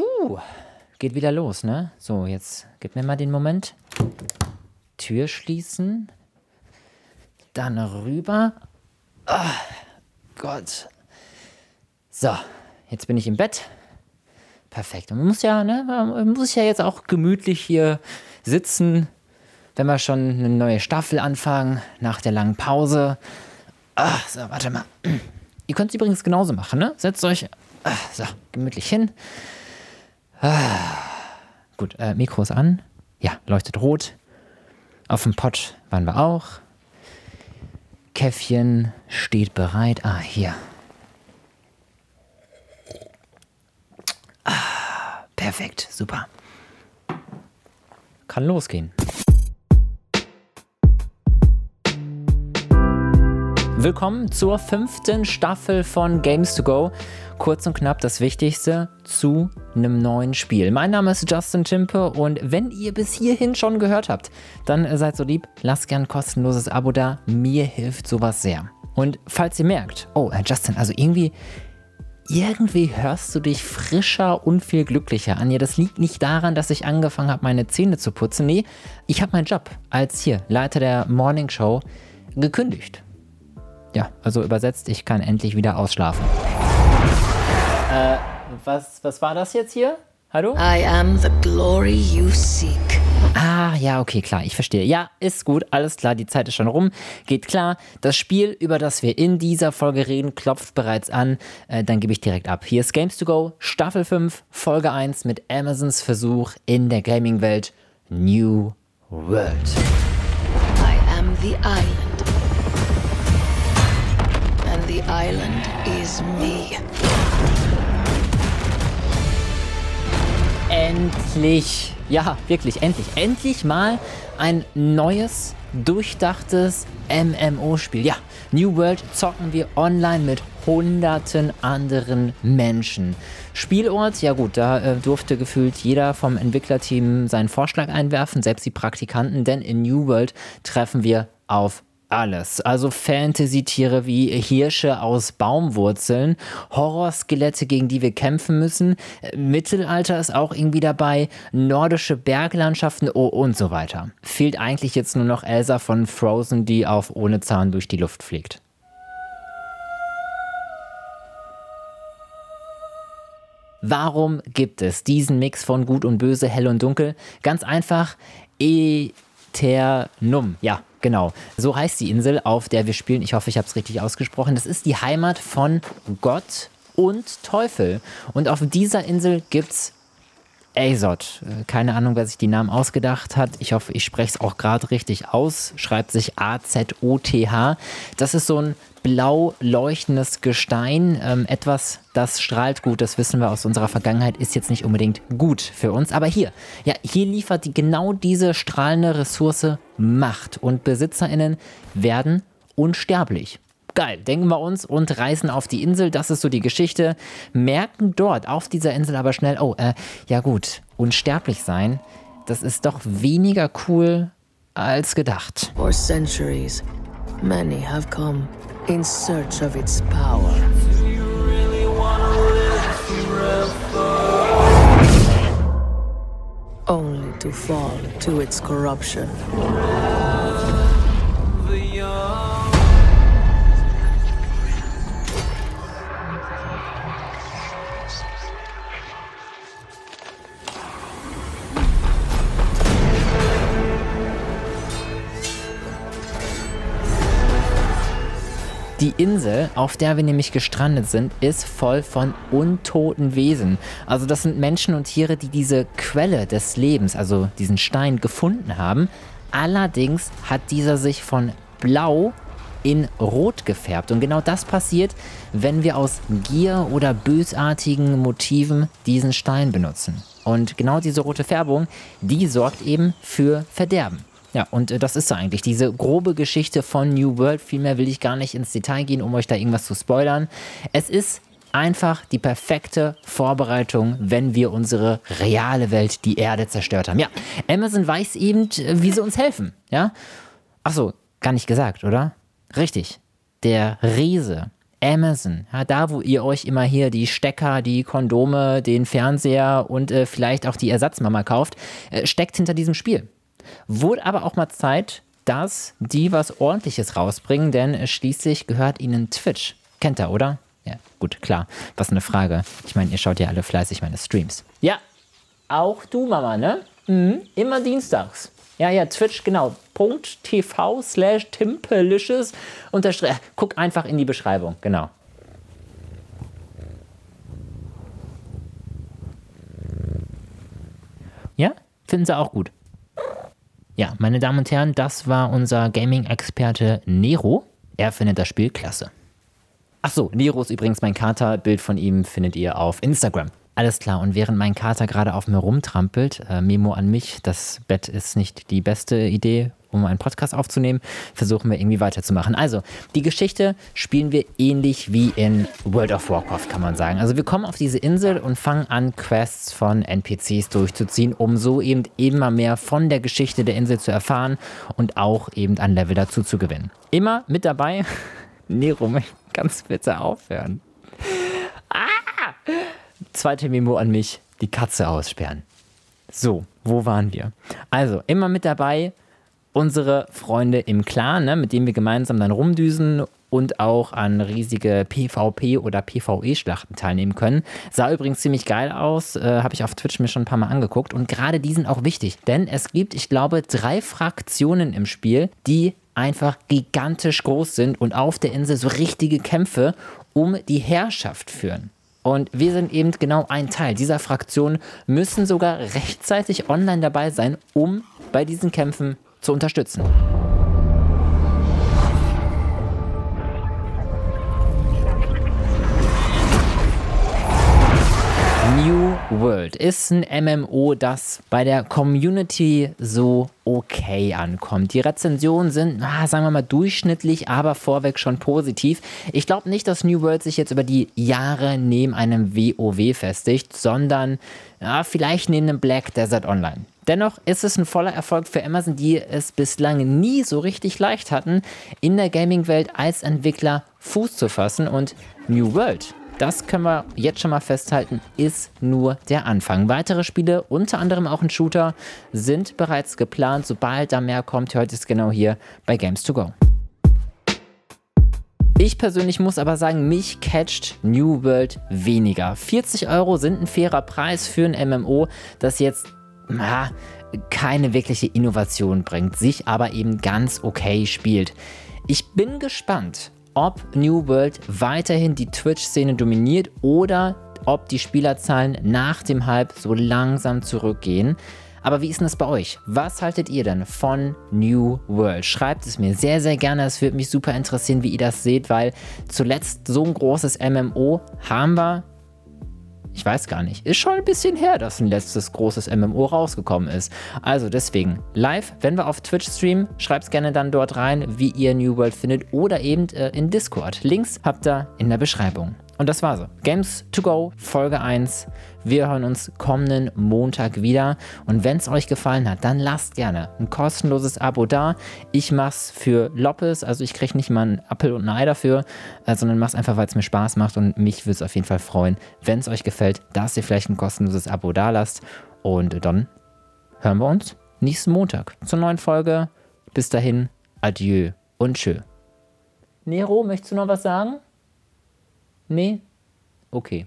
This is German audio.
Puh, geht wieder los, ne? So, jetzt gib mir mal den Moment. Tür schließen. Dann rüber. Ah, Gott. So, jetzt bin ich im Bett. Perfekt. Und man muss ja, ne, man muss ja jetzt auch gemütlich hier sitzen, wenn wir schon eine neue Staffel anfangen, nach der langen Pause. Ach, so, warte mal. Ihr könnt es übrigens genauso machen, ne? Setzt euch ach, so, gemütlich hin. Ah, gut, äh, Mikro ist an. Ja, leuchtet rot. Auf dem Pott waren wir auch. Käffchen steht bereit. Ah, hier. Ah, perfekt, super. Kann losgehen. Willkommen zur fünften Staffel von Games to Go. Kurz und knapp das Wichtigste zu einem neuen Spiel. Mein Name ist Justin Timpe und wenn ihr bis hierhin schon gehört habt, dann seid so lieb, lasst gern ein kostenloses Abo da. Mir hilft sowas sehr. Und falls ihr merkt, oh, äh, Justin, also irgendwie irgendwie hörst du dich frischer und viel glücklicher an. Ja, das liegt nicht daran, dass ich angefangen habe, meine Zähne zu putzen. Nee, ich habe meinen Job als hier Leiter der Morning Show gekündigt. Ja, also übersetzt, ich kann endlich wieder ausschlafen. Äh, was, was war das jetzt hier? Hallo? I am the glory you seek. Ah, ja, okay, klar, ich verstehe. Ja, ist gut, alles klar, die Zeit ist schon rum. Geht klar. Das Spiel, über das wir in dieser Folge reden, klopft bereits an. Äh, dann gebe ich direkt ab. Hier ist Games to Go, Staffel 5, Folge 1 mit Amazons Versuch in der Gaming-Welt New World. I am the island. And the island is me. Endlich, ja, wirklich, endlich, endlich mal ein neues, durchdachtes MMO-Spiel. Ja, New World zocken wir online mit hunderten anderen Menschen. Spielort, ja gut, da äh, durfte gefühlt jeder vom Entwicklerteam seinen Vorschlag einwerfen, selbst die Praktikanten, denn in New World treffen wir auf alles. Also Fantasy-Tiere wie Hirsche aus Baumwurzeln, Horrorskelette, gegen die wir kämpfen müssen, Mittelalter ist auch irgendwie dabei, nordische Berglandschaften oh, und so weiter. Fehlt eigentlich jetzt nur noch Elsa von Frozen, die auf ohne Zahn durch die Luft fliegt. Warum gibt es diesen Mix von Gut und Böse, Hell und Dunkel? Ganz einfach, Eternum. Ja, genau. So heißt die Insel, auf der wir spielen. Ich hoffe, ich habe es richtig ausgesprochen. Das ist die Heimat von Gott und Teufel. Und auf dieser Insel gibt es Azot. Keine Ahnung, wer sich die Namen ausgedacht hat. Ich hoffe, ich spreche es auch gerade richtig aus. Schreibt sich A-Z-O-T-H. Das ist so ein blau leuchtendes Gestein. Ähm, etwas, das strahlt gut, das wissen wir aus unserer Vergangenheit, ist jetzt nicht unbedingt gut für uns. Aber hier, ja, hier liefert die, genau diese strahlende Ressource Macht. Und BesitzerInnen werden unsterblich geil, denken wir uns und reisen auf die Insel. Das ist so die Geschichte. Merken dort auf dieser Insel aber schnell, oh, äh, ja gut, unsterblich sein, das ist doch weniger cool als gedacht. For centuries, many have come in search of its power. Only to fall to its corruption. Die Insel, auf der wir nämlich gestrandet sind, ist voll von untoten Wesen. Also das sind Menschen und Tiere, die diese Quelle des Lebens, also diesen Stein, gefunden haben. Allerdings hat dieser sich von blau in Rot gefärbt. Und genau das passiert, wenn wir aus Gier oder bösartigen Motiven diesen Stein benutzen. Und genau diese rote Färbung, die sorgt eben für Verderben. Ja, und äh, das ist so eigentlich diese grobe Geschichte von New World. Vielmehr will ich gar nicht ins Detail gehen, um euch da irgendwas zu spoilern. Es ist einfach die perfekte Vorbereitung, wenn wir unsere reale Welt, die Erde, zerstört haben. Ja, Amazon weiß eben, äh, wie sie uns helfen. Ja, achso, gar nicht gesagt, oder? Richtig. Der Riese Amazon. Ja, da, wo ihr euch immer hier die Stecker, die Kondome, den Fernseher und äh, vielleicht auch die Ersatzmama kauft, äh, steckt hinter diesem Spiel. Wurde aber auch mal Zeit, dass die was Ordentliches rausbringen, denn äh, schließlich gehört ihnen Twitch. Kennt ihr, oder? Ja, gut, klar. Was eine Frage. Ich meine, ihr schaut ja alle fleißig meine Streams. Ja, auch du, Mama, ne? Mhm. Immer dienstags. Ja, ja, Twitch, genau. .tv slash timpelicious. Unterstrich. Guck einfach in die Beschreibung, genau. Ja, finden sie auch gut. Ja, meine Damen und Herren, das war unser Gaming-Experte Nero. Er findet das Spiel klasse. Ach so, Nero ist übrigens mein Kater. Bild von ihm findet ihr auf Instagram. Alles klar. Und während mein Kater gerade auf mir rumtrampelt, äh, Memo an mich, das Bett ist nicht die beste Idee, um einen Podcast aufzunehmen, versuchen wir irgendwie weiterzumachen. Also, die Geschichte spielen wir ähnlich wie in World of Warcraft, kann man sagen. Also, wir kommen auf diese Insel und fangen an, Quests von NPCs durchzuziehen, um so eben immer mehr von der Geschichte der Insel zu erfahren und auch eben ein Level dazu zu gewinnen. Immer mit dabei. Nero, ganz bitte aufhören. Ah! Zweite Memo an mich, die Katze aussperren. So, wo waren wir? Also, immer mit dabei unsere Freunde im Clan, ne, mit denen wir gemeinsam dann rumdüsen und auch an riesige PvP oder PvE-Schlachten teilnehmen können. Sah übrigens ziemlich geil aus, äh, habe ich auf Twitch mir schon ein paar Mal angeguckt. Und gerade die sind auch wichtig, denn es gibt, ich glaube, drei Fraktionen im Spiel, die einfach gigantisch groß sind und auf der Insel so richtige Kämpfe um die Herrschaft führen. Und wir sind eben genau ein Teil dieser Fraktion, müssen sogar rechtzeitig online dabei sein, um bei diesen Kämpfen zu unterstützen. New World ist ein MMO, das bei der Community so okay ankommt. Die Rezensionen sind, ah, sagen wir mal, durchschnittlich, aber vorweg schon positiv. Ich glaube nicht, dass New World sich jetzt über die Jahre neben einem WoW festigt, sondern ja, vielleicht neben einem Black Desert Online. Dennoch ist es ein voller Erfolg für Amazon, die es bislang nie so richtig leicht hatten, in der Gaming-Welt als Entwickler Fuß zu fassen. Und New World das können wir jetzt schon mal festhalten, ist nur der Anfang. Weitere Spiele, unter anderem auch ein Shooter, sind bereits geplant. Sobald da mehr kommt, hört es genau hier bei Games to Go. Ich persönlich muss aber sagen, mich catcht New World weniger. 40 Euro sind ein fairer Preis für ein MMO, das jetzt na, keine wirkliche Innovation bringt, sich aber eben ganz okay spielt. Ich bin gespannt, ob New World weiterhin die Twitch-Szene dominiert oder ob die Spielerzahlen nach dem Hype so langsam zurückgehen. Aber wie ist denn das bei euch? Was haltet ihr denn von New World? Schreibt es mir sehr, sehr gerne. Es würde mich super interessieren, wie ihr das seht, weil zuletzt so ein großes MMO haben wir ich weiß gar nicht. Ist schon ein bisschen her, dass ein letztes großes MMO rausgekommen ist. Also deswegen, live, wenn wir auf Twitch streamen, schreibt gerne dann dort rein, wie ihr New World findet oder eben äh, in Discord. Links habt ihr in der Beschreibung. Und das war's. Games to Go, Folge 1. Wir hören uns kommenden Montag wieder. Und wenn es euch gefallen hat, dann lasst gerne ein kostenloses Abo da. Ich mach's für Loppes, also ich kriege nicht mal einen Appel und ein Ei dafür, äh, sondern mach's einfach, weil es mir Spaß macht. Und mich würde es auf jeden Fall freuen, wenn es euch gefällt, dass ihr vielleicht ein kostenloses Abo da lasst. Und dann hören wir uns nächsten Montag zur neuen Folge. Bis dahin, adieu und tschö. Nero, möchtest du noch was sagen? Nee? Okay.